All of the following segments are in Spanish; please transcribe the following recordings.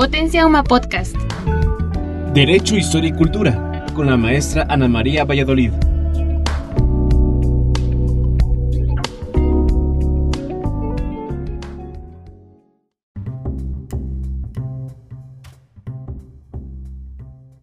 Potencia Uma Podcast. Derecho, Historia y Cultura, con la maestra Ana María Valladolid.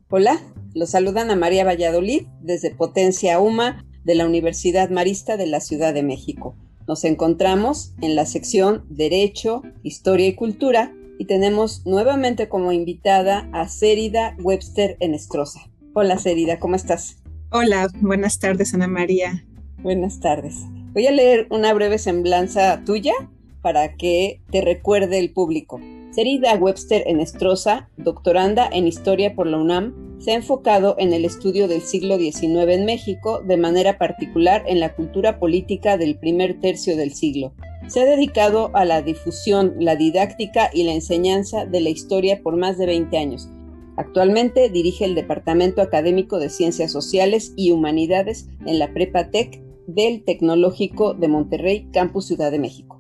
Hola, los saluda Ana María Valladolid desde Potencia UMA de la Universidad Marista de la Ciudad de México. Nos encontramos en la sección Derecho, Historia y Cultura y tenemos nuevamente como invitada a Cérida Webster Enestrosa. Hola Cérida, ¿cómo estás? Hola, buenas tardes Ana María. Buenas tardes. Voy a leer una breve semblanza tuya para que te recuerde el público. Cérida Webster Enestrosa, doctoranda en Historia por la UNAM, se ha enfocado en el estudio del siglo XIX en México, de manera particular en la cultura política del primer tercio del siglo, se ha dedicado a la difusión, la didáctica y la enseñanza de la historia por más de 20 años. Actualmente dirige el Departamento Académico de Ciencias Sociales y Humanidades en la Prepa Tech del Tecnológico de Monterrey, Campus Ciudad de México.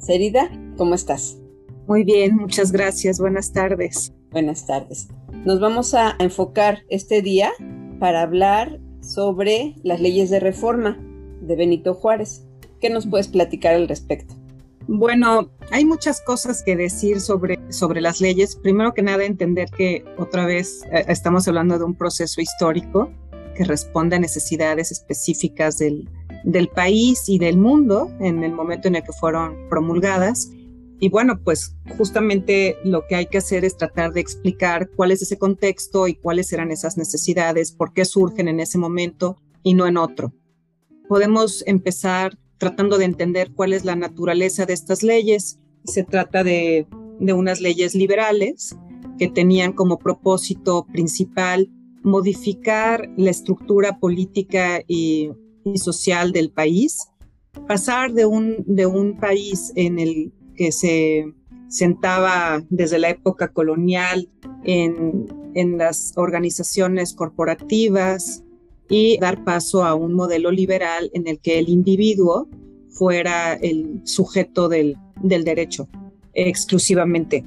Cerida, ¿cómo estás? Muy bien, muchas gracias. Buenas tardes. Buenas tardes. Nos vamos a enfocar este día para hablar sobre las leyes de reforma de Benito Juárez. ¿Qué nos puedes platicar al respecto? Bueno, hay muchas cosas que decir sobre, sobre las leyes. Primero que nada, entender que otra vez eh, estamos hablando de un proceso histórico que responde a necesidades específicas del, del país y del mundo en el momento en el que fueron promulgadas. Y bueno, pues justamente lo que hay que hacer es tratar de explicar cuál es ese contexto y cuáles eran esas necesidades, por qué surgen en ese momento y no en otro. Podemos empezar tratando de entender cuál es la naturaleza de estas leyes. Se trata de, unas leyes liberales que tenían como propósito principal modificar la estructura política y, social del país, pasar de un, de un país en el que se sentaba desde la época colonial en, en las organizaciones corporativas, y dar paso a un modelo liberal en el que el individuo fuera el sujeto del, derecho exclusivamente.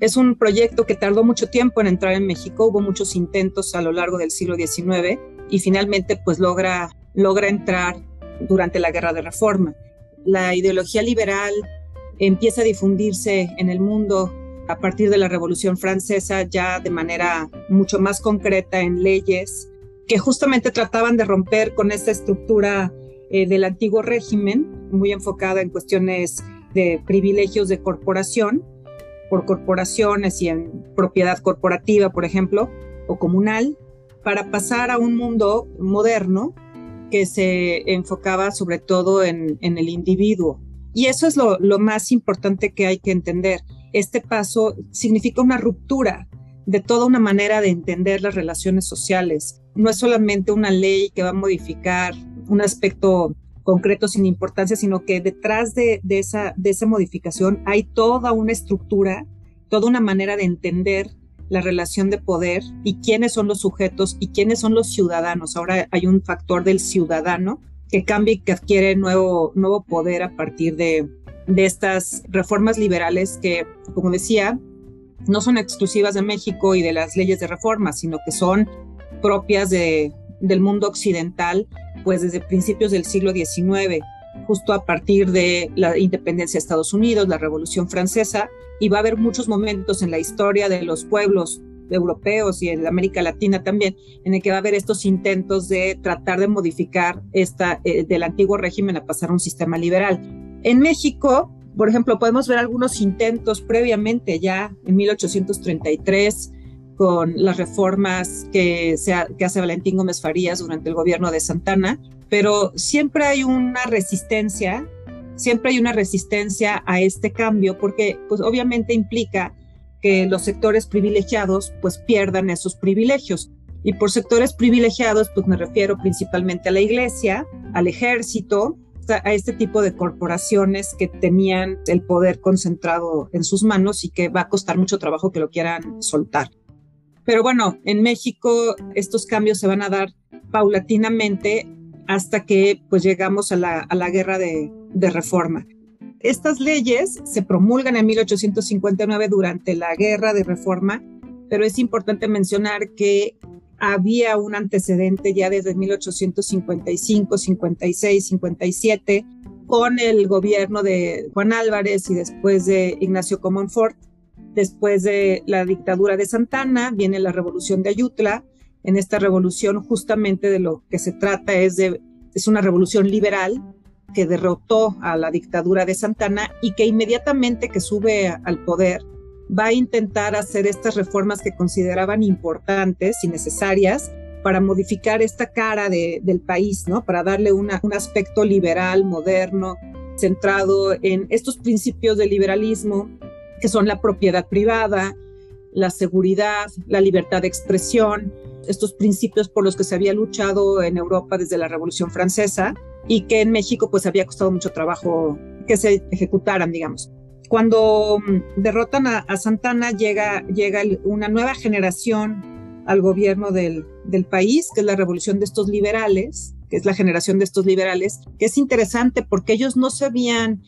Es un proyecto que tardó mucho tiempo en entrar en México, hubo muchos intentos a lo largo del siglo XIX y finalmente pues logra, logra entrar durante la Guerra de Reforma. La ideología liberal empieza a difundirse en el mundo a partir de la Revolución Francesa ya de manera mucho más concreta en leyes que justamente trataban de romper con esta estructura eh, del antiguo régimen, muy enfocada en cuestiones de privilegios de corporación, por corporaciones y en propiedad corporativa, por ejemplo, o comunal, para pasar a un mundo moderno que se enfocaba sobre todo en, el individuo. Y eso es lo más importante que hay que entender. Este paso significa una ruptura de toda una manera de entender las relaciones sociales. No es solamente una ley que va a modificar un aspecto concreto sin importancia, sino que detrás de, esa, de esa modificación hay toda una estructura, toda una manera de entender la relación de poder y quiénes son los sujetos y quiénes son los ciudadanos. Ahora hay un factor del ciudadano que cambia y que adquiere nuevo, nuevo poder a partir de, de estas reformas liberales que, como decía, no son exclusivas de México y de las leyes de reforma, sino que son propias de, del mundo occidental, pues desde principios del siglo XIX, justo a partir de la independencia de Estados Unidos, la Revolución Francesa, y va a haber muchos momentos en la historia de los pueblos europeos y en América Latina también, en el que va a haber estos intentos de tratar de modificar esta, eh, del antiguo régimen a pasar a un sistema liberal. En México, por ejemplo, podemos ver algunos intentos previamente ya en 1833 con las reformas que, que hace Valentín Gómez Farías durante el gobierno de Santana, pero siempre hay una resistencia, siempre hay una resistencia a este cambio porque pues obviamente implica que los sectores privilegiados pues pierdan esos privilegios. Y por sectores privilegiados pues me refiero principalmente a la iglesia, al ejército, a este tipo de corporaciones que tenían el poder concentrado en sus manos y que va a costar mucho trabajo que lo quieran soltar. Pero bueno, en México estos cambios se van a dar paulatinamente hasta que pues llegamos a la, guerra de, reforma. Estas leyes se promulgan en 1859 durante la Guerra de Reforma, pero es importante mencionar que había un antecedente ya desde 1855, 56, 57 con el gobierno de Juan Álvarez y después de Ignacio Comonfort. Después de la dictadura de Santana viene la revolución de Ayutla. En esta revolución justamente de lo que se trata es de es una revolución liberal que derrotó a la dictadura de Santana y que inmediatamente que sube al poder va a intentar hacer estas reformas que consideraban importantes y necesarias para modificar esta cara del país, ¿no? Para darle un aspecto liberal, moderno, centrado en estos principios del liberalismo, que son la propiedad privada, la seguridad, la libertad de expresión, estos principios por los que se había luchado en Europa desde la Revolución Francesa y que en México pues había costado mucho trabajo que se ejecutaran, digamos. Cuando mm, derrotan a, Santana llega, llega una nueva generación al gobierno del, del país, que es la revolución de estos liberales, que es la generación de estos liberales, que es interesante porque ellos no se habían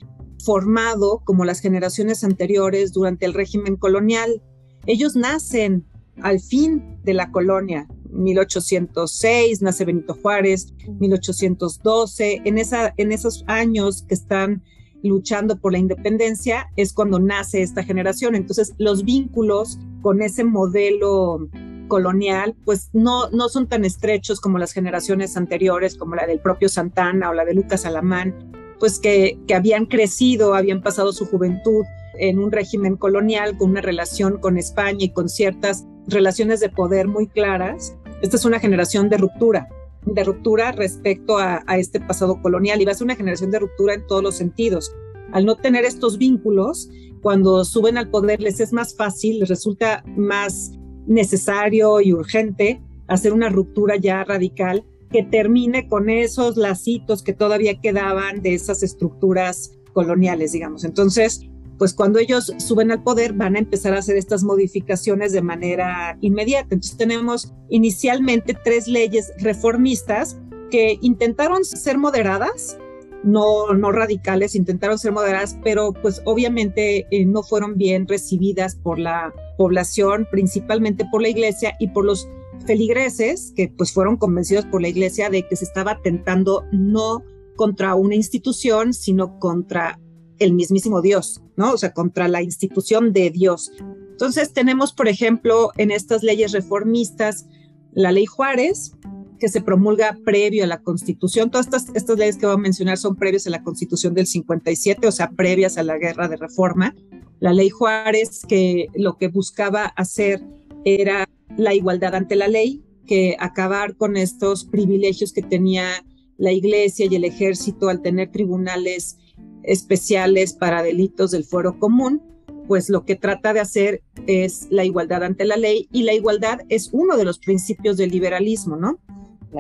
formado como las generaciones anteriores durante el régimen colonial. Ellos nacen al fin de la colonia, 1806, nace Benito Juárez, 1812, en, esa, en esos años que están luchando por la independencia es cuando nace esta generación. Entonces los vínculos con ese modelo colonial pues no, no son tan estrechos como las generaciones anteriores, como la del propio Santana o la de Lucas Alamán, pues que, habían crecido, habían pasado su juventud en un régimen colonial con una relación con España y con ciertas relaciones de poder muy claras. Esta es una generación de ruptura, de ruptura respecto a, este pasado colonial y va a ser una generación de ruptura en todos los sentidos. Al no tener estos vínculos, cuando suben al poder les es más fácil, les resulta más necesario y urgente hacer una ruptura ya radical que termine con esos lacitos que todavía quedaban de esas estructuras coloniales, digamos. Entonces, pues cuando ellos suben al poder van a empezar a hacer estas modificaciones de manera inmediata. Entonces tenemos inicialmente tres leyes reformistas que intentaron ser moderadas, no, no radicales, intentaron ser moderadas, pero pues obviamente eh, no fueron bien recibidas por la población, principalmente por la iglesia y por los feligreses, que pues fueron convencidos por la iglesia de que se estaba atentando no contra una institución, sino contra el mismísimo Dios, ¿no? O sea, contra la institución de Dios. Entonces tenemos, por ejemplo, en estas leyes reformistas, la ley Juárez, que se promulga previo a la Constitución. Todas estas, leyes que voy a mencionar son previas a la Constitución del 57, o sea, previas a la Guerra de Reforma. La ley Juárez, que lo que buscaba hacer era la igualdad ante la ley, que acabar con estos privilegios que tenía la iglesia y el ejército al tener tribunales especiales para delitos del fuero común, pues lo que trata de hacer es la igualdad ante la ley y la igualdad es uno de los principios del liberalismo, ¿no?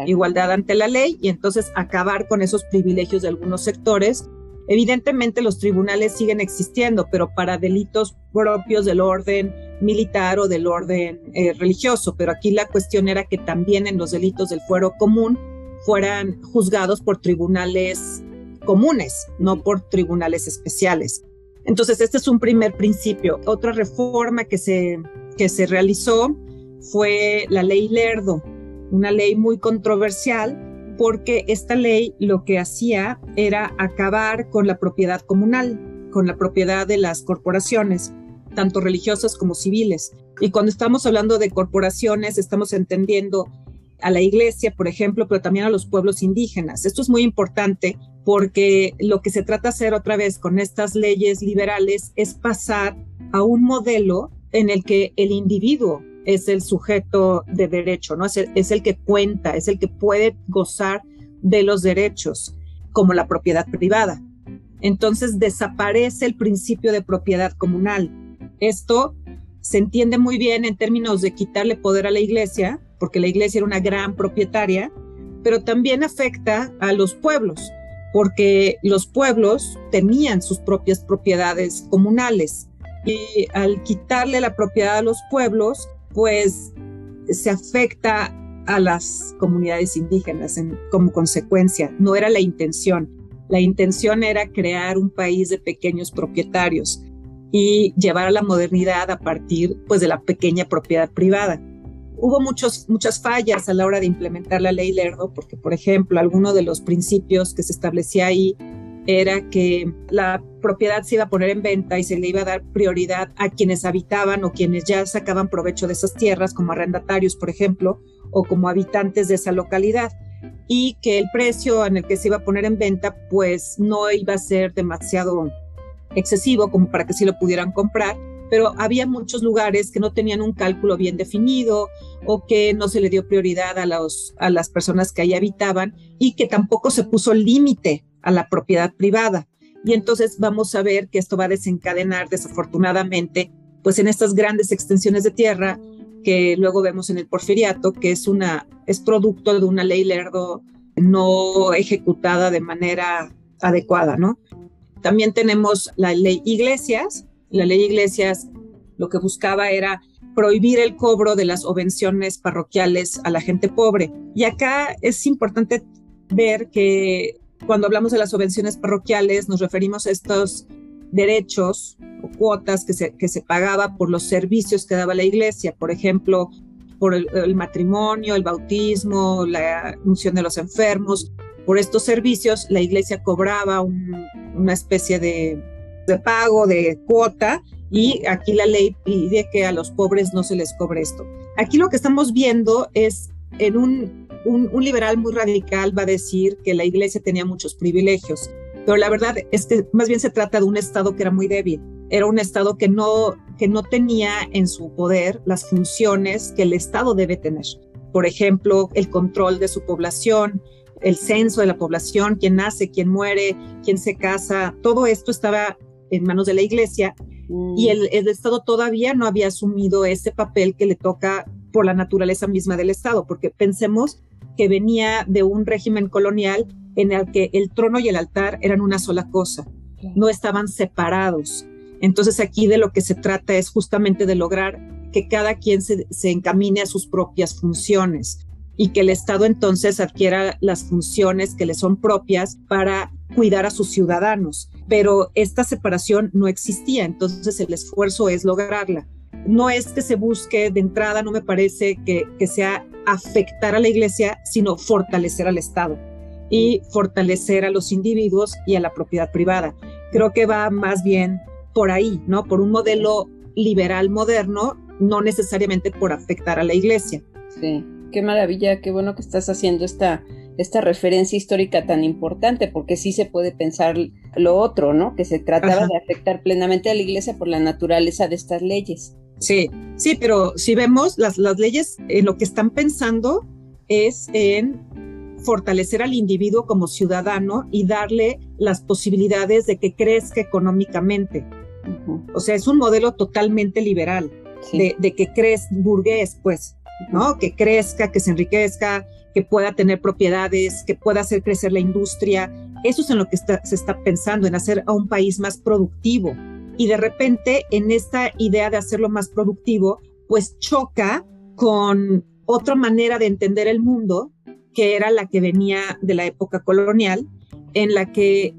Igualdad ante la ley y entonces acabar con esos privilegios de algunos sectores. Evidentemente los tribunales siguen existiendo, pero para delitos propios del orden militar o del orden eh, religioso, pero aquí la cuestión era que también en los delitos del fuero común fueran juzgados por tribunales comunes, no por tribunales especiales. Entonces, este es un primer principio. Otra reforma que se, que se realizó fue la ley Lerdo, una ley muy controversial porque esta ley lo que hacía era acabar con la propiedad comunal, con la propiedad de las corporaciones, tanto religiosas como civiles. Y cuando estamos hablando de corporaciones, estamos entendiendo a la iglesia, por ejemplo, pero también a los pueblos indígenas. Esto es muy importante porque lo que se trata de hacer otra vez con estas leyes liberales es pasar a un modelo en el que el individuo es el sujeto de derecho, ¿no? Es el, es el que cuenta, es el que puede gozar de los derechos, como la propiedad privada. Entonces desaparece el principio de propiedad comunal. Esto se entiende muy bien en términos de quitarle poder a la iglesia, porque la iglesia era una gran propietaria, pero también afecta a los pueblos, porque los pueblos tenían sus propias propiedades comunales y al quitarle la propiedad a los pueblos, pues se afecta a las comunidades indígenas como consecuencia. No era la intención. La intención era crear un país de pequeños propietarios y llevar a la modernidad a partir pues, de la pequeña propiedad privada. Hubo muchos, muchas fallas a la hora de implementar la ley Lerdo, porque, por ejemplo, alguno de los principios que se establecía ahí era que la propiedad se iba a poner en venta y se le iba a dar prioridad a quienes habitaban o quienes ya sacaban provecho de esas tierras, como arrendatarios, por ejemplo, o como habitantes de esa localidad, y que el precio en el que se iba a poner en venta, pues no iba a ser demasiado excesivo como para que sí lo pudieran comprar, pero había muchos lugares que no tenían un cálculo bien definido o que no se le dio prioridad a, los, a las personas que ahí habitaban y que tampoco se puso límite a la propiedad privada. Y entonces vamos a ver que esto va a desencadenar desafortunadamente, pues en estas grandes extensiones de tierra que luego vemos en el porfiriato, que es una es producto de una ley lerdo no ejecutada de manera adecuada, ¿no? También tenemos la ley Iglesias. La ley Iglesias lo que buscaba era prohibir el cobro de las obvenciones parroquiales a la gente pobre. Y acá es importante ver que cuando hablamos de las subvenciones parroquiales, nos referimos a estos derechos o cuotas que se, que se pagaba por los servicios que daba la iglesia, por ejemplo, por el, matrimonio, el bautismo, la unción de los enfermos. Por estos servicios, la iglesia cobraba una especie de, pago, de cuota, y aquí la ley pide que a los pobres no se les cobre esto. Aquí lo que estamos viendo es en un un, liberal muy radical va a decir que la iglesia tenía muchos privilegios, pero la verdad es que más bien se trata de un Estado que era muy débil. Era un Estado que no, que no tenía en su poder las funciones que el Estado debe tener. Por ejemplo, el control de su población, el censo de la población, quién nace, quién muere, quién se casa, todo esto estaba en manos de la iglesia y mm. el, el, Estado todavía no había asumido ese papel que le toca por la naturaleza misma del Estado, porque pensemos que venía de un régimen colonial en el que el trono y el altar eran una sola cosa, no estaban separados. Entonces aquí de lo que se trata es justamente de lograr que cada quien se, encamine a sus propias funciones y que el Estado entonces adquiera las funciones que le son propias para cuidar a sus ciudadanos. Pero esta separación no existía, entonces el esfuerzo es lograrla no es que se busque de entrada, no me parece que, sea afectar a la iglesia, sino fortalecer al Estado y fortalecer a los individuos y a la propiedad privada. Creo que va más bien por ahí, ¿no? Por un modelo liberal moderno, no necesariamente por afectar a la iglesia. Sí, qué maravilla, qué bueno que estás haciendo esta, esta referencia histórica tan importante, porque sí se puede pensar lo otro, ¿no? Que se trataba de afectar plenamente a la iglesia por la naturaleza de estas leyes. Sí, sí, pero si vemos las, las leyes, eh, lo que están pensando es en fortalecer al individuo como ciudadano y darle las posibilidades de que crezca económicamente. O sea, es un modelo totalmente liberal, de, que crezca burgués, pues, ¿no? Que crezca, que se enriquezca, que pueda tener propiedades, que pueda hacer crecer la industria. Eso es en lo que se está pensando, en hacer a un país más productivo y de repente en esta idea de hacerlo más productivo, pues choca con otra manera de entender el mundo, que era la que venía de la época colonial, en la que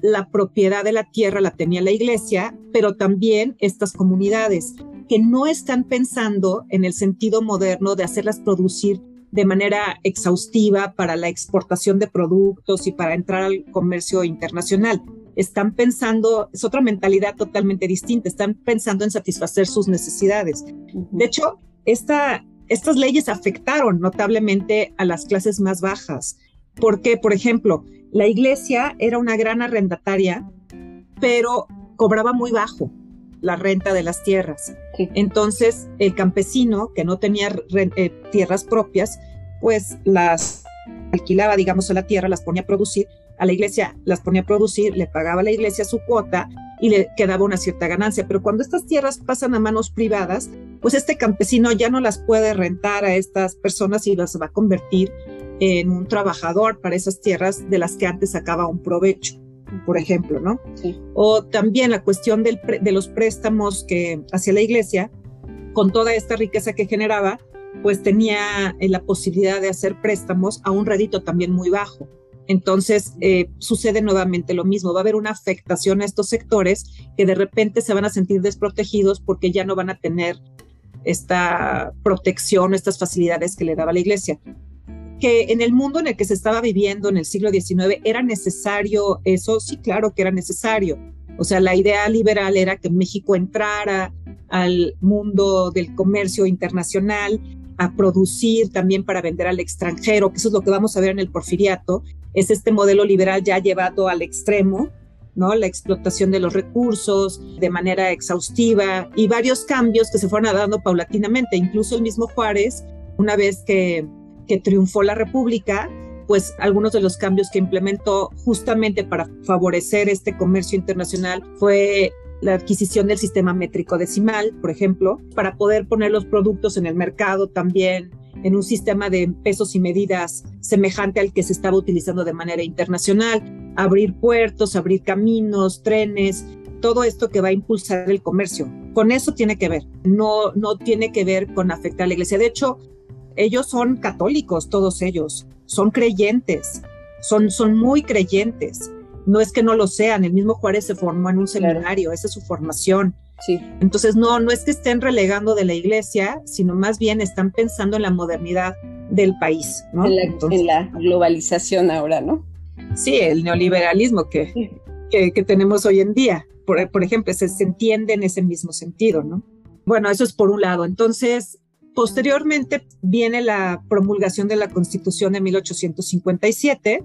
la propiedad de la tierra la tenía la iglesia, pero también estas comunidades que no están pensando en el sentido moderno de hacerlas producir de manera exhaustiva para la exportación de productos y para entrar al comercio internacional, están pensando, es otra mentalidad totalmente distinta, están pensando en satisfacer sus necesidades. De hecho, esta, estas leyes afectaron notablemente a las clases más bajas, porque, por ejemplo, la iglesia era una gran arrendataria, pero cobraba muy bajo la renta de las tierras. Entonces, el campesino que no tenía eh, tierras propias, pues las alquilaba, digamos, a la tierra, las ponía a producir a la iglesia, las ponía a producir, le pagaba a la iglesia su cuota y le quedaba una cierta ganancia. Pero cuando estas tierras pasan a manos privadas, pues este campesino ya no las puede rentar a estas personas y las va a convertir en un trabajador para esas tierras de las que antes sacaba un provecho, por ejemplo, ¿no? O también la cuestión del de los préstamos que hacía la iglesia, con toda esta riqueza que generaba, pues tenía la posibilidad de hacer préstamos a un rédito también muy bajo. Entonces eh, sucede nuevamente lo mismo, va a haber una afectación a estos sectores que de repente se van a sentir desprotegidos porque ya no van a tener esta protección, estas facilidades que le daba la iglesia. Que en el mundo en el que se estaba viviendo en el siglo XIX era necesario eso, sí, claro que era necesario. O sea, la idea liberal era que México entrara al mundo del comercio internacional, a producir también para vender al extranjero, que eso es lo que vamos a ver en el porfiriato, es este modelo liberal ya llevado al extremo, ¿no? La explotación de los recursos de manera exhaustiva y varios cambios que se fueron dando paulatinamente. Incluso el mismo Juárez, una vez que, que triunfó la República, pues algunos de los cambios que implementó justamente para favorecer este comercio internacional fue la adquisición del sistema métrico decimal, por ejemplo, para poder poner los productos en el mercado también en un sistema de pesos y medidas semejante al que se estaba utilizando de manera internacional, abrir puertos, abrir caminos, trenes, todo esto que va a impulsar el comercio. Con eso tiene que ver, no, no tiene que ver con afectar a la iglesia. De hecho, ellos son católicos, todos ellos, son creyentes, son, son muy creyentes no es que no lo sean, el mismo Juárez se formó en un seminario, esa es su formación. Sí. Entonces, no, no es que estén relegando de la iglesia, sino más bien están pensando en la modernidad del país, ¿no? En la, globalización ahora, ¿no? Sí, el neoliberalismo que, que, tenemos hoy en día, por, por ejemplo, se, se entiende en ese mismo sentido, ¿no? Bueno, eso es por un lado. Entonces, posteriormente viene la promulgación de la Constitución de 1857,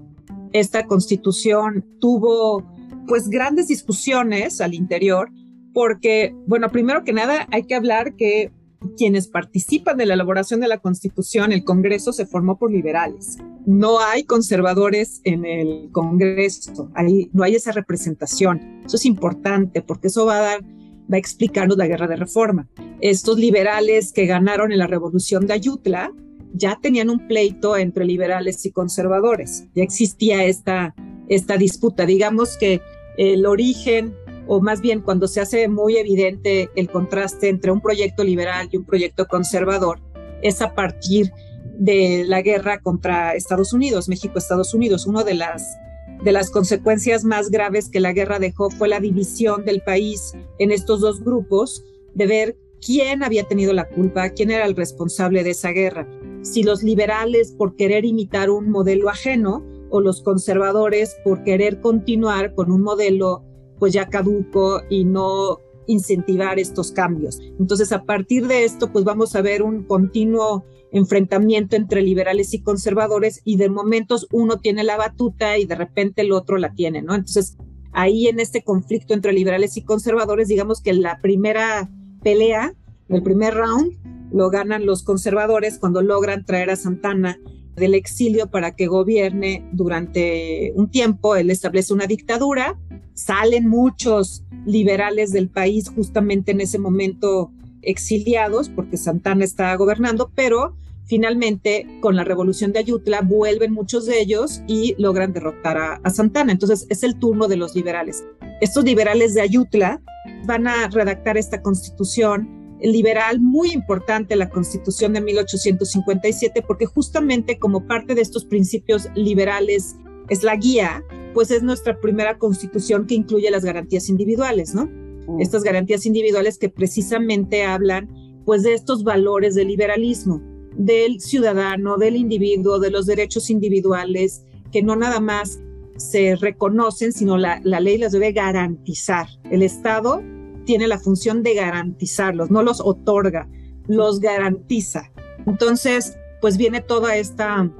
esta constitución tuvo pues grandes discusiones al interior porque, bueno, primero que nada hay que hablar que quienes participan de la elaboración de la constitución, el Congreso se formó por liberales. No hay conservadores en el Congreso, ahí no hay esa representación. Eso es importante porque eso va a dar va a explicarnos la guerra de reforma. Estos liberales que ganaron en la revolución de Ayutla ya tenían un pleito entre liberales y conservadores. Ya existía esta, esta disputa. Digamos que el origen, o más bien cuando se hace muy evidente el contraste entre un proyecto liberal y un proyecto conservador, es a partir de la guerra contra Estados Unidos, México-Estados Unidos. Una de las, de las consecuencias más graves que la guerra dejó fue la división del país en estos dos grupos, de ver quién había tenido la culpa, quién era el responsable de esa guerra. Si los liberales por querer imitar un modelo ajeno o los conservadores por querer continuar con un modelo pues ya caduco y no incentivar estos cambios. Entonces, a partir de esto, pues vamos a ver un continuo enfrentamiento entre liberales y conservadores y de momentos uno tiene la batuta y de repente el otro la tiene, ¿no? Entonces, ahí en este conflicto entre liberales y conservadores, digamos que la primera pelea, el primer round, lo ganan los conservadores cuando logran traer a Santana del exilio para que gobierne durante un tiempo. Él establece una dictadura, salen muchos liberales del país justamente en ese momento exiliados porque Santana está gobernando, pero finalmente con la revolución de Ayutla vuelven muchos de ellos y logran derrotar a, a, Santana. Entonces es el turno de los liberales. Estos liberales de Ayutla van a redactar esta constitución liberal muy importante la Constitución de 1857 porque justamente como parte de estos principios liberales es la guía, pues es nuestra primera constitución que incluye las garantías individuales, ¿no? Mm. Estas garantías individuales que precisamente hablan pues de estos valores del liberalismo, del ciudadano, del individuo, de los derechos individuales, que no nada más se reconocen, sino la, la ley las debe garantizar. El Estado tiene la función de garantizarlos, no los otorga, los garantiza. Entonces, pues viene toda esta,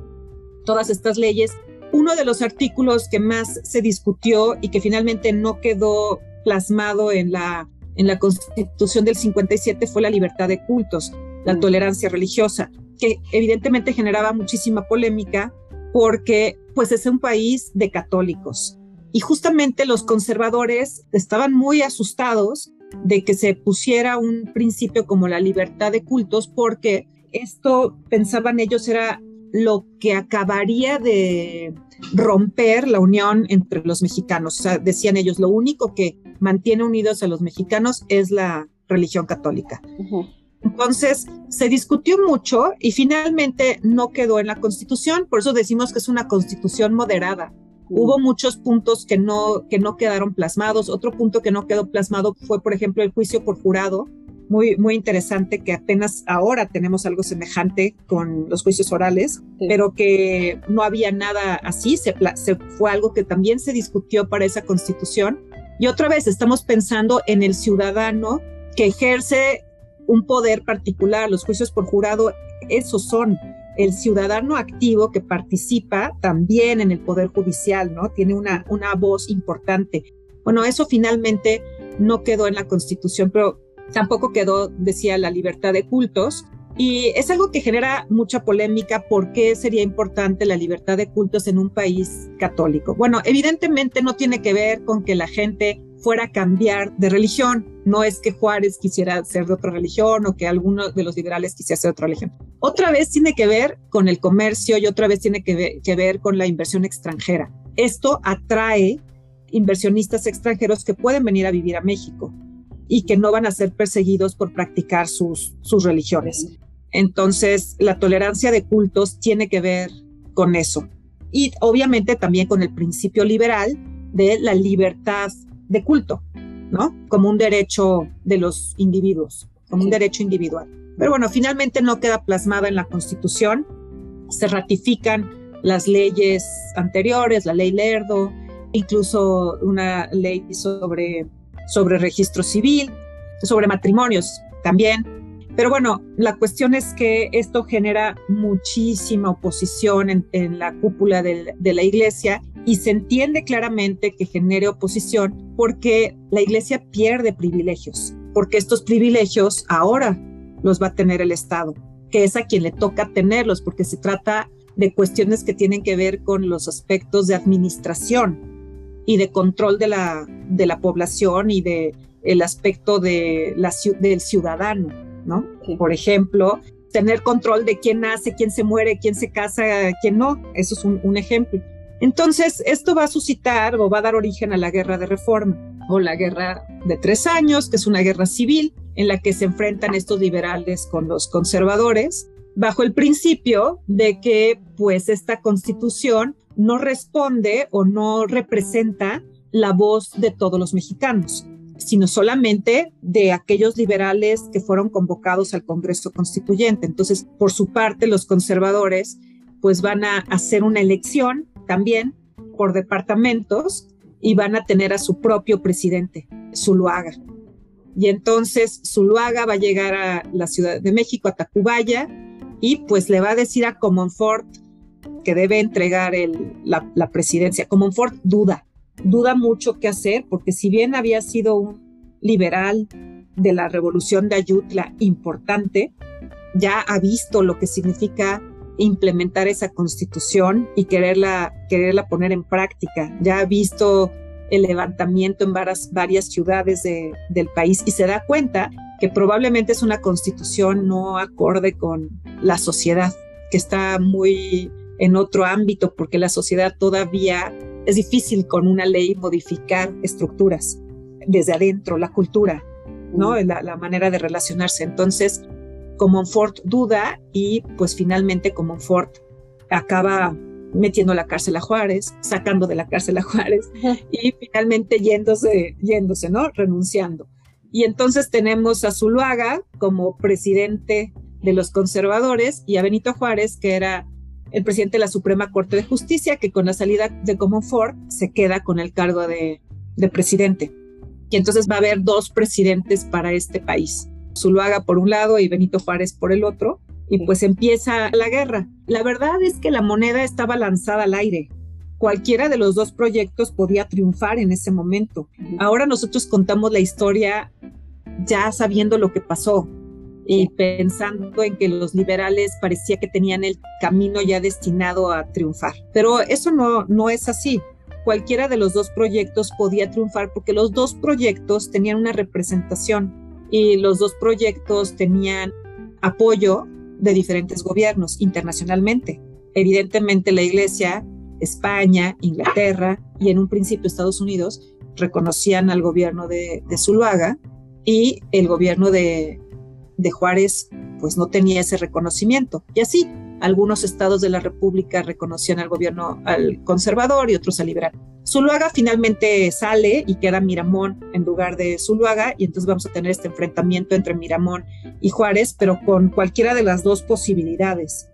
todas estas leyes. Uno de los artículos que más se discutió y que finalmente no quedó plasmado en la, en la Constitución del 57 fue la libertad de cultos, la mm. tolerancia religiosa, que evidentemente generaba muchísima polémica porque pues es un país de católicos. Y justamente los conservadores estaban muy asustados de que se pusiera un principio como la libertad de cultos, porque esto, pensaban ellos, era lo que acabaría de romper la unión entre los mexicanos. O sea, decían ellos, lo único que mantiene unidos a los mexicanos es la religión católica. Entonces, se discutió mucho y finalmente no quedó en la constitución, por eso decimos que es una constitución moderada. Hubo muchos puntos que no, que no quedaron plasmados. Otro punto que no quedó plasmado fue, por ejemplo, el juicio por jurado, muy, muy interesante que apenas ahora tenemos algo semejante con los juicios orales, pero que no había nada así, se, se, fue algo que también se discutió para esa constitución. Y otra vez estamos pensando en el ciudadano que ejerce un poder particular, los juicios por jurado, esos son el ciudadano activo que participa también en el poder judicial, ¿no? Tiene una, una voz importante. Bueno, eso finalmente no quedó en la constitución, pero Tampoco quedó, decía, la libertad de cultos. Y es algo que genera mucha polémica. ¿Por qué sería importante la libertad de cultos en un país católico? Bueno, evidentemente no tiene que ver con que la gente fuera a cambiar de religión. No es que Juárez quisiera ser de otra religión o que alguno de los liberales quisiera ser de otra religión. Otra vez tiene que ver con el comercio y otra vez tiene que ver, que ver con la inversión extranjera. Esto atrae inversionistas extranjeros que pueden venir a vivir a México y que no van a ser perseguidos por practicar sus, sus religiones. Entonces, la tolerancia de cultos tiene que ver con eso. Y obviamente también con el principio liberal de la libertad de culto, ¿no? Como un derecho de los individuos, como un derecho individual. Pero bueno, finalmente no queda plasmada en la Constitución. Se ratifican las leyes anteriores, la ley Lerdo, incluso una ley sobre sobre registro civil, sobre matrimonios también. Pero bueno, la cuestión es que esto genera muchísima oposición en, la cúpula de, de la iglesia y se entiende claramente que genere oposición porque la iglesia pierde privilegios, porque estos privilegios ahora los va a tener el Estado, que es a quien le toca tenerlos, porque se trata de cuestiones que tienen que ver con los aspectos de administración y de control de la, de la población y de el aspecto de la, del ciudadano, ¿no? Por ejemplo, tener control de quién nace, quién se muere, quién se casa, quién no. Eso es un, un ejemplo. Entonces, esto va a suscitar o va a dar origen a la guerra de reforma o la guerra de tres años, que es una guerra civil en la que se enfrentan estos liberales con los conservadores, bajo el principio de que pues esta constitución no responde o no representa la voz de todos los mexicanos, sino solamente de aquellos liberales que fueron convocados al Congreso Constituyente. Entonces, por su parte, los conservadores pues van a hacer una elección también por departamentos y van a tener a su propio presidente, Zuluaga. Y entonces Zuluaga va a llegar a la Ciudad de México, a Tacubaya, y pues le va a decir a Comonfort que debe entregar la, la, presidencia. Comonfort duda, duda mucho qué hacer, porque si bien había sido un liberal de la revolución de Ayutla importante, ya ha visto lo que significa implementar esa constitución y quererla, quererla poner en práctica. Ya ha visto el levantamiento en varias, varias ciudades de, del país y se da cuenta que probablemente es una constitución no acorde con la sociedad, que está muy en otro ámbito, porque la sociedad todavía es difícil con una ley modificar estructuras desde adentro, la cultura, ¿no? Mm. La, la manera de relacionarse. Entonces, Comonfort duda y pues finalmente Comonfort acaba metiendo la cárcel a Juárez, sacando de la cárcel a Juárez y finalmente yéndose, yéndose, ¿no? Renunciando. Y entonces tenemos a Zuluaga como presidente de los conservadores y a Benito Juárez, que era el presidente de la Suprema Corte de Justicia, que con la salida de Comonfort se queda con el cargo de, de presidente. Y entonces va a haber dos presidentes para este país, Zuluaga por un lado y Benito Juárez por el otro, y pues empieza la guerra. La verdad es que la moneda estaba lanzada al aire. Cualquiera de los dos proyectos podía triunfar en ese momento. Ahora nosotros contamos la historia ya sabiendo lo que pasó, y pensando en que los liberales parecía que tenían el camino ya destinado a triunfar. Pero eso no, no es así. Cualquiera de los dos proyectos podía triunfar porque los dos proyectos tenían una representación y los dos proyectos tenían apoyo de diferentes gobiernos internacionalmente. Evidentemente la Iglesia, España, Inglaterra y en un principio Estados Unidos reconocían al gobierno de, de Zuluaga y el gobierno de, de Juárez pues no tenía ese reconocimiento. Y así, algunos estados de la República reconocían al gobierno al conservador y otros al liberal. Zuluaga finalmente sale y queda Miramón en lugar de Zuluaga y entonces vamos a tener este enfrentamiento entre Miramón y Juárez, pero con cualquiera de las dos posibilidades.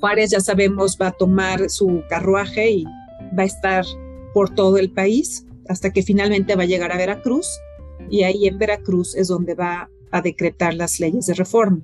Juárez ya sabemos va a tomar su carruaje y va a estar por todo el país hasta que finalmente va a llegar a Veracruz y ahí en Veracruz es donde va a decretar las leyes de reforma.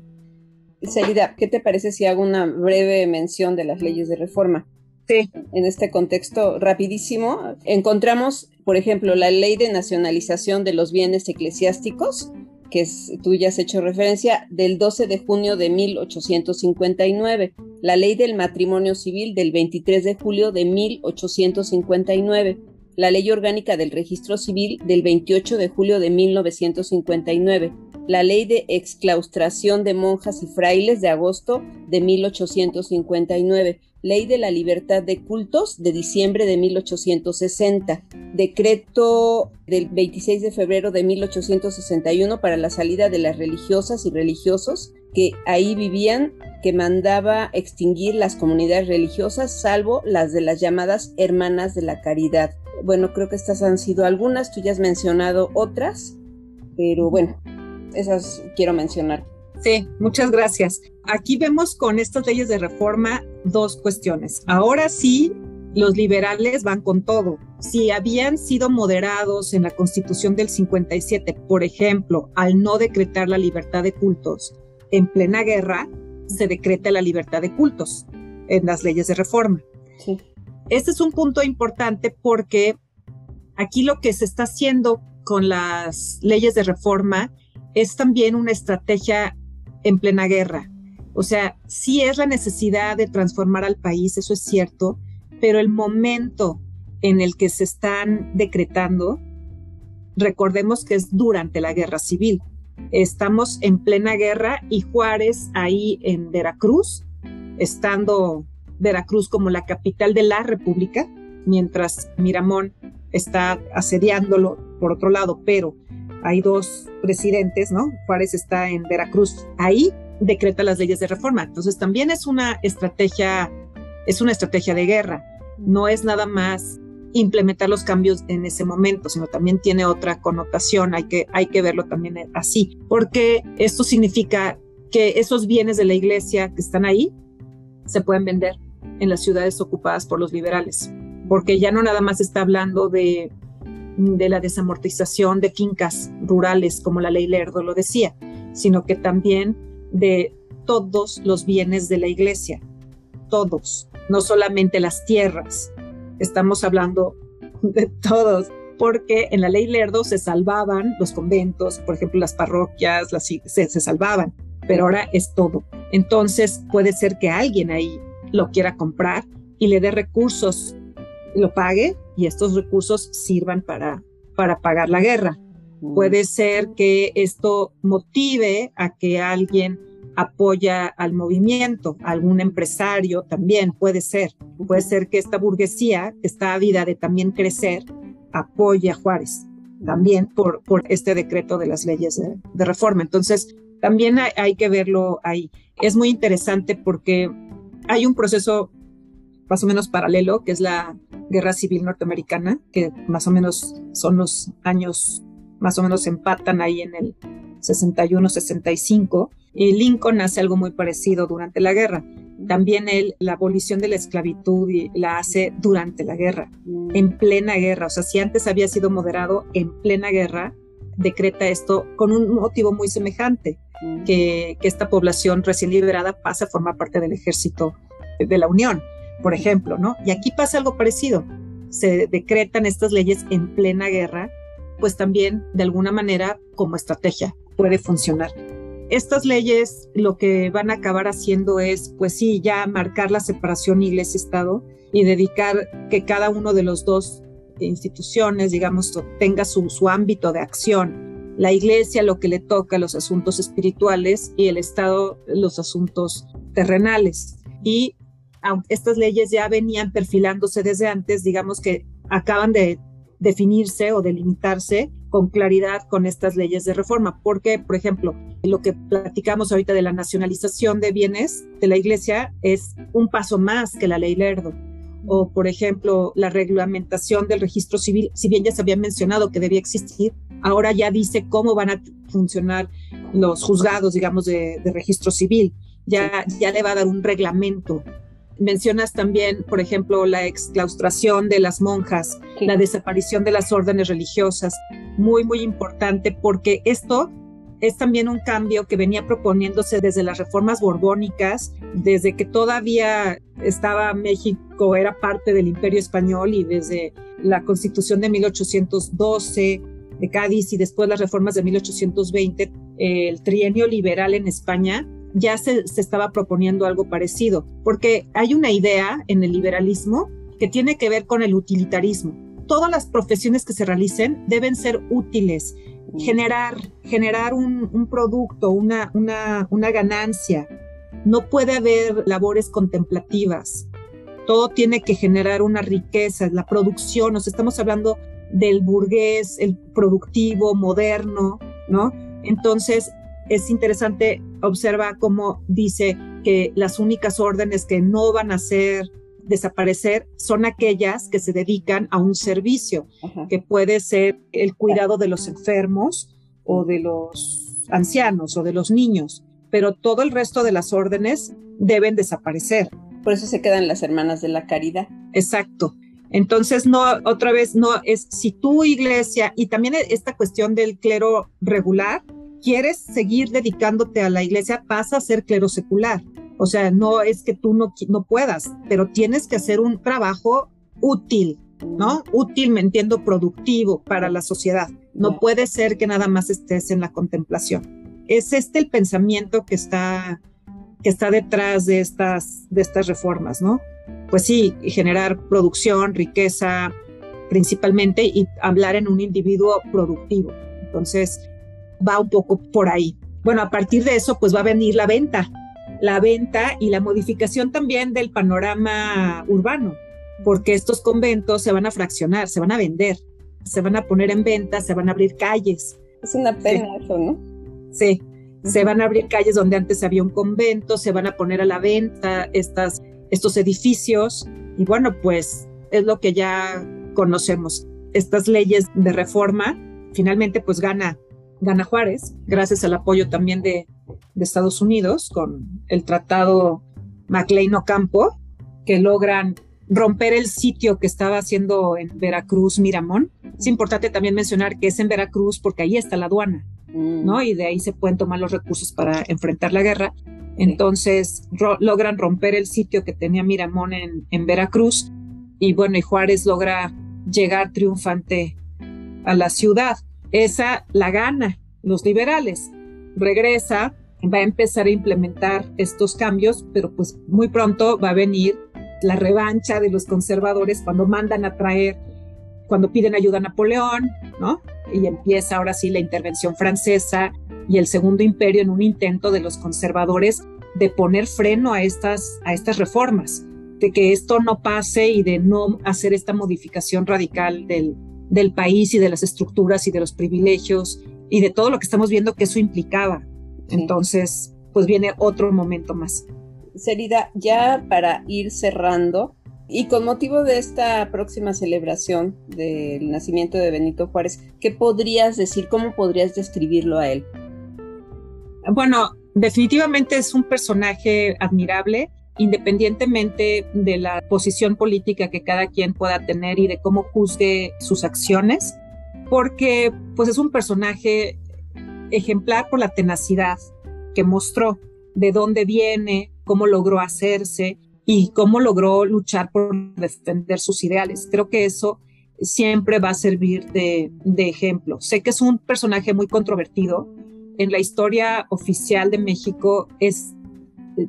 Salida, ¿qué te parece si hago una breve mención de las leyes de reforma? Sí. En este contexto rapidísimo, encontramos, por ejemplo, la ley de nacionalización de los bienes eclesiásticos, que es, tú ya has hecho referencia, del 12 de junio de 1859, la ley del matrimonio civil del 23 de julio de 1859, la ley orgánica del registro civil del 28 de julio de 1959, la ley de exclaustración de monjas y frailes de agosto de 1859, Ley de la Libertad de Cultos de diciembre de 1860, decreto del 26 de febrero de 1861 para la salida de las religiosas y religiosos que ahí vivían, que mandaba extinguir las comunidades religiosas, salvo las de las llamadas hermanas de la caridad. Bueno, creo que estas han sido algunas, tú ya has mencionado otras, pero bueno, esas quiero mencionar. Sí, muchas gracias. Aquí vemos con estas leyes de reforma dos cuestiones. Ahora sí, los liberales van con todo. Si habían sido moderados en la Constitución del 57, por ejemplo, al no decretar la libertad de cultos, en plena guerra se decreta la libertad de cultos en las leyes de reforma. Sí. Este es un punto importante porque aquí lo que se está haciendo con las leyes de reforma es también una estrategia en plena guerra. O sea, sí es la necesidad de transformar al país, eso es cierto, pero el momento en el que se están decretando, recordemos que es durante la guerra civil. Estamos en plena guerra y Juárez ahí en Veracruz, estando Veracruz como la capital de la República, mientras Miramón está asediándolo por otro lado, pero hay dos presidentes, ¿no? Juárez está en Veracruz, ahí decreta las leyes de reforma. Entonces también es una estrategia, es una estrategia de guerra. No es nada más implementar los cambios en ese momento, sino también tiene otra connotación, hay que, hay que verlo también así, porque esto significa que esos bienes de la iglesia que están ahí se pueden vender en las ciudades ocupadas por los liberales, porque ya no nada más está hablando de de la desamortización de fincas rurales, como la ley Lerdo lo decía, sino que también de todos los bienes de la iglesia, todos, no solamente las tierras, estamos hablando de todos, porque en la ley Lerdo se salvaban los conventos, por ejemplo, las parroquias, las, se, se salvaban, pero ahora es todo. Entonces puede ser que alguien ahí lo quiera comprar y le dé recursos lo pague y estos recursos sirvan para, para pagar la guerra. Mm. Puede ser que esto motive a que alguien apoya al movimiento, algún empresario también puede ser. Puede ser que esta burguesía, que está ávida de también crecer, apoye a Juárez también por, por este decreto de las leyes de, reforma. Entonces, también hay, hay, que verlo ahí. Es muy interesante porque hay un proceso más o menos paralelo, que es la Guerra Civil Norteamericana, que más o menos son los años, más o menos empatan ahí en el 61-65, y Lincoln hace algo muy parecido durante la guerra. También él, la abolición de la esclavitud la hace durante la guerra, en plena guerra. O sea, si antes había sido moderado, en plena guerra decreta esto con un motivo muy semejante, que, que esta población recién liberada pasa a formar parte del ejército de la Unión por ejemplo, ¿no? Y aquí pasa algo parecido. Se decretan estas leyes en plena guerra, pues también de alguna manera como estrategia puede funcionar. Estas leyes lo que van a acabar haciendo es, pues sí, ya marcar la separación iglesia-estado y dedicar que cada uno de los dos instituciones, digamos, tenga su, su ámbito de acción. La iglesia lo que le toca los asuntos espirituales y el Estado los asuntos terrenales. Y estas leyes ya venían perfilándose desde antes, digamos que acaban de definirse o delimitarse con claridad con estas leyes de reforma, porque, por ejemplo, lo que platicamos ahorita de la nacionalización de bienes de la iglesia es un paso más que la ley Lerdo. O, por ejemplo, la reglamentación del registro civil, si bien ya se había mencionado que debía existir, ahora ya dice cómo van a funcionar los juzgados, digamos, de, de registro civil. Ya, ya le va a dar un reglamento Mencionas también, por ejemplo, la exclaustración de las monjas, la desaparición de las órdenes religiosas, muy, muy importante porque esto es también un cambio que venía proponiéndose desde las reformas borbónicas, desde que todavía estaba México, era parte del imperio español y desde la constitución de 1812 de Cádiz y después las reformas de 1820, el trienio liberal en España ya se, estaba proponiendo algo parecido, porque hay una idea en el liberalismo que tiene que ver con el utilitarismo. Todas las profesiones que se realicen deben ser útiles, generar, generar un, producto, una, una, una ganancia. No puede haber labores contemplativas. Todo tiene que generar una riqueza, la producción. Nos estamos hablando del burgués, el productivo, moderno, ¿no? Entonces, es interesante, observa cómo dice que las únicas órdenes que no van a ser desaparecer son aquellas que se dedican a un servicio, que puede ser el cuidado de los enfermos o de los ancianos o de los niños, pero todo el resto de las órdenes deben desaparecer. Por eso se quedan las hermanas de la caridad. Exacto. Entonces, no, otra vez, no es si tu iglesia y también esta cuestión del clero regular, quieres seguir dedicándote a la iglesia, pasa a ser clero secular. O sea, no es que tú no, no puedas, pero tienes que hacer un trabajo útil, ¿no? Útil, me entiendo, productivo para la sociedad. No puede ser que nada más estés en la contemplación. Es este el pensamiento que está, que está detrás de estas, de estas reformas, ¿no? Pues sí, generar producción, riqueza, principalmente, y hablar en un individuo productivo. Entonces, va un poco por ahí. Bueno, a partir de eso, pues va a venir la venta, la venta y la modificación también del panorama urbano, porque estos conventos se van a fraccionar, se van a vender, se van a poner en venta, se van a abrir calles. Es una pena eso, ¿no? Sí, se van a abrir calles donde antes había un convento, se van a poner a la venta estas, estos edificios y bueno, pues es lo que ya conocemos. Estas leyes de reforma, finalmente pues gana gana Juárez, gracias al apoyo también de, Estados Unidos con el tratado MacLean-Ocampo, que logran romper el sitio que estaba haciendo en Veracruz, Miramón. Es importante también mencionar que es en Veracruz porque ahí está la aduana, ¿no? Mm. Y de ahí se pueden tomar los recursos para enfrentar la guerra. Entonces logran romper el sitio que tenía Miramón en, en Veracruz y bueno, y Juárez logra llegar triunfante a la ciudad esa la gana los liberales. Regresa, va a empezar a implementar estos cambios, pero pues muy pronto va a venir la revancha de los conservadores cuando mandan a traer, cuando piden ayuda a Napoleón, ¿no? Y empieza ahora sí la intervención francesa y el segundo imperio en un intento de los conservadores de poner freno a estas, a estas reformas, de que esto no pase y de no hacer esta modificación radical del, del país y de las estructuras y de los privilegios y de todo lo que estamos viendo que eso implicaba. Entonces, pues viene otro momento más. Serida, ya para ir cerrando, y con motivo de esta próxima celebración del nacimiento de Benito Juárez, ¿qué podrías decir? ¿Cómo podrías describirlo a él? Bueno, definitivamente es un personaje admirable independientemente de la posición política que cada quien pueda tener y de cómo juzgue sus acciones, porque pues es un personaje ejemplar por la tenacidad que mostró, de dónde viene, cómo logró hacerse y cómo logró luchar por defender sus ideales. Creo que eso siempre va a servir de, ejemplo. Sé que es un personaje muy controvertido. En la historia oficial de México es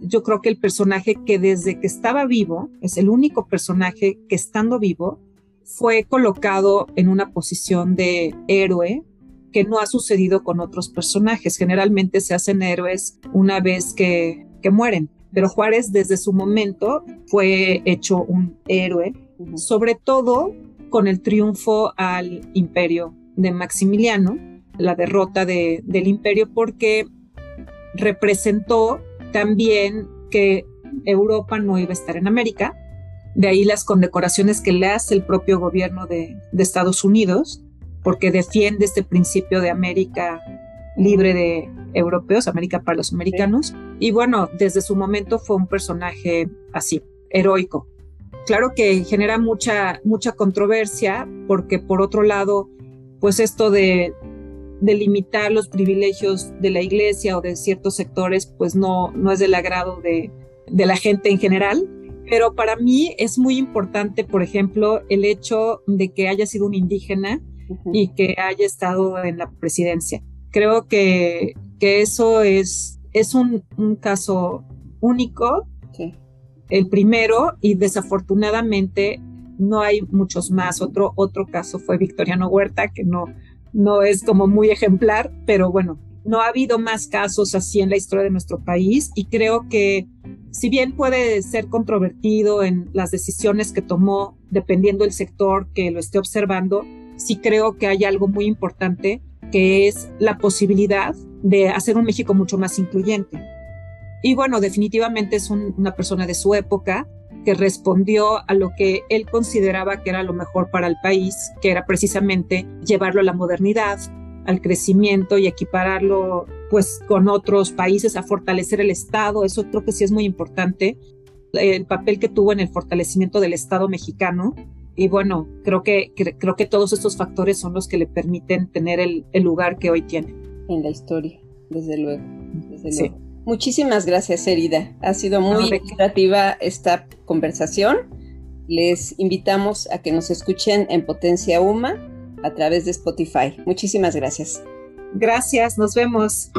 yo creo que el personaje que desde que estaba vivo, es el único personaje que estando vivo, fue colocado en una posición de héroe que no ha sucedido con otros personajes. Generalmente se hacen héroes una vez que, que mueren, pero Juárez desde su momento fue hecho un héroe, sobre todo con el triunfo al imperio de Maximiliano, la derrota de, del imperio, porque representó también que Europa no iba a estar en América, de ahí las condecoraciones que le hace el propio gobierno de, de Estados Unidos, porque defiende este principio de América libre de europeos, América para los americanos. Y bueno, desde su momento fue un personaje así, heroico. Claro que genera mucha, mucha controversia porque por otro lado, pues esto de, de limitar los privilegios de la iglesia o de ciertos sectores, pues no, no es del agrado de, de la gente en general. Pero para mí es muy importante, por ejemplo, el hecho de que haya sido un indígena y que haya estado en la presidencia. Creo que, que eso es, es un, un caso único, el primero, y desafortunadamente no hay muchos más. Otro, otro caso fue Victoriano Huerta, que no, no es como muy ejemplar, pero bueno, no ha habido más casos así en la historia de nuestro país y creo que si bien puede ser controvertido en las decisiones que tomó dependiendo del sector que lo esté observando, sí creo que hay algo muy importante que es la posibilidad de hacer un México mucho más incluyente. Y bueno, definitivamente es una persona de su época que respondió a lo que él consideraba que era lo mejor para el país, que era precisamente llevarlo a la modernidad, al crecimiento y equipararlo pues con otros países, a fortalecer el Estado. Eso creo que sí es muy importante. El papel que tuvo en el fortalecimiento del Estado mexicano y bueno, creo que, creo que todos estos factores son los que le permiten tener el, lugar que hoy tiene. En la historia, desde luego. Muchísimas gracias, Erida. Ha sido muy creativa esta conversación. Les invitamos a que nos escuchen en Potencia Uma a través de Spotify. Muchísimas gracias. Gracias, nos vemos.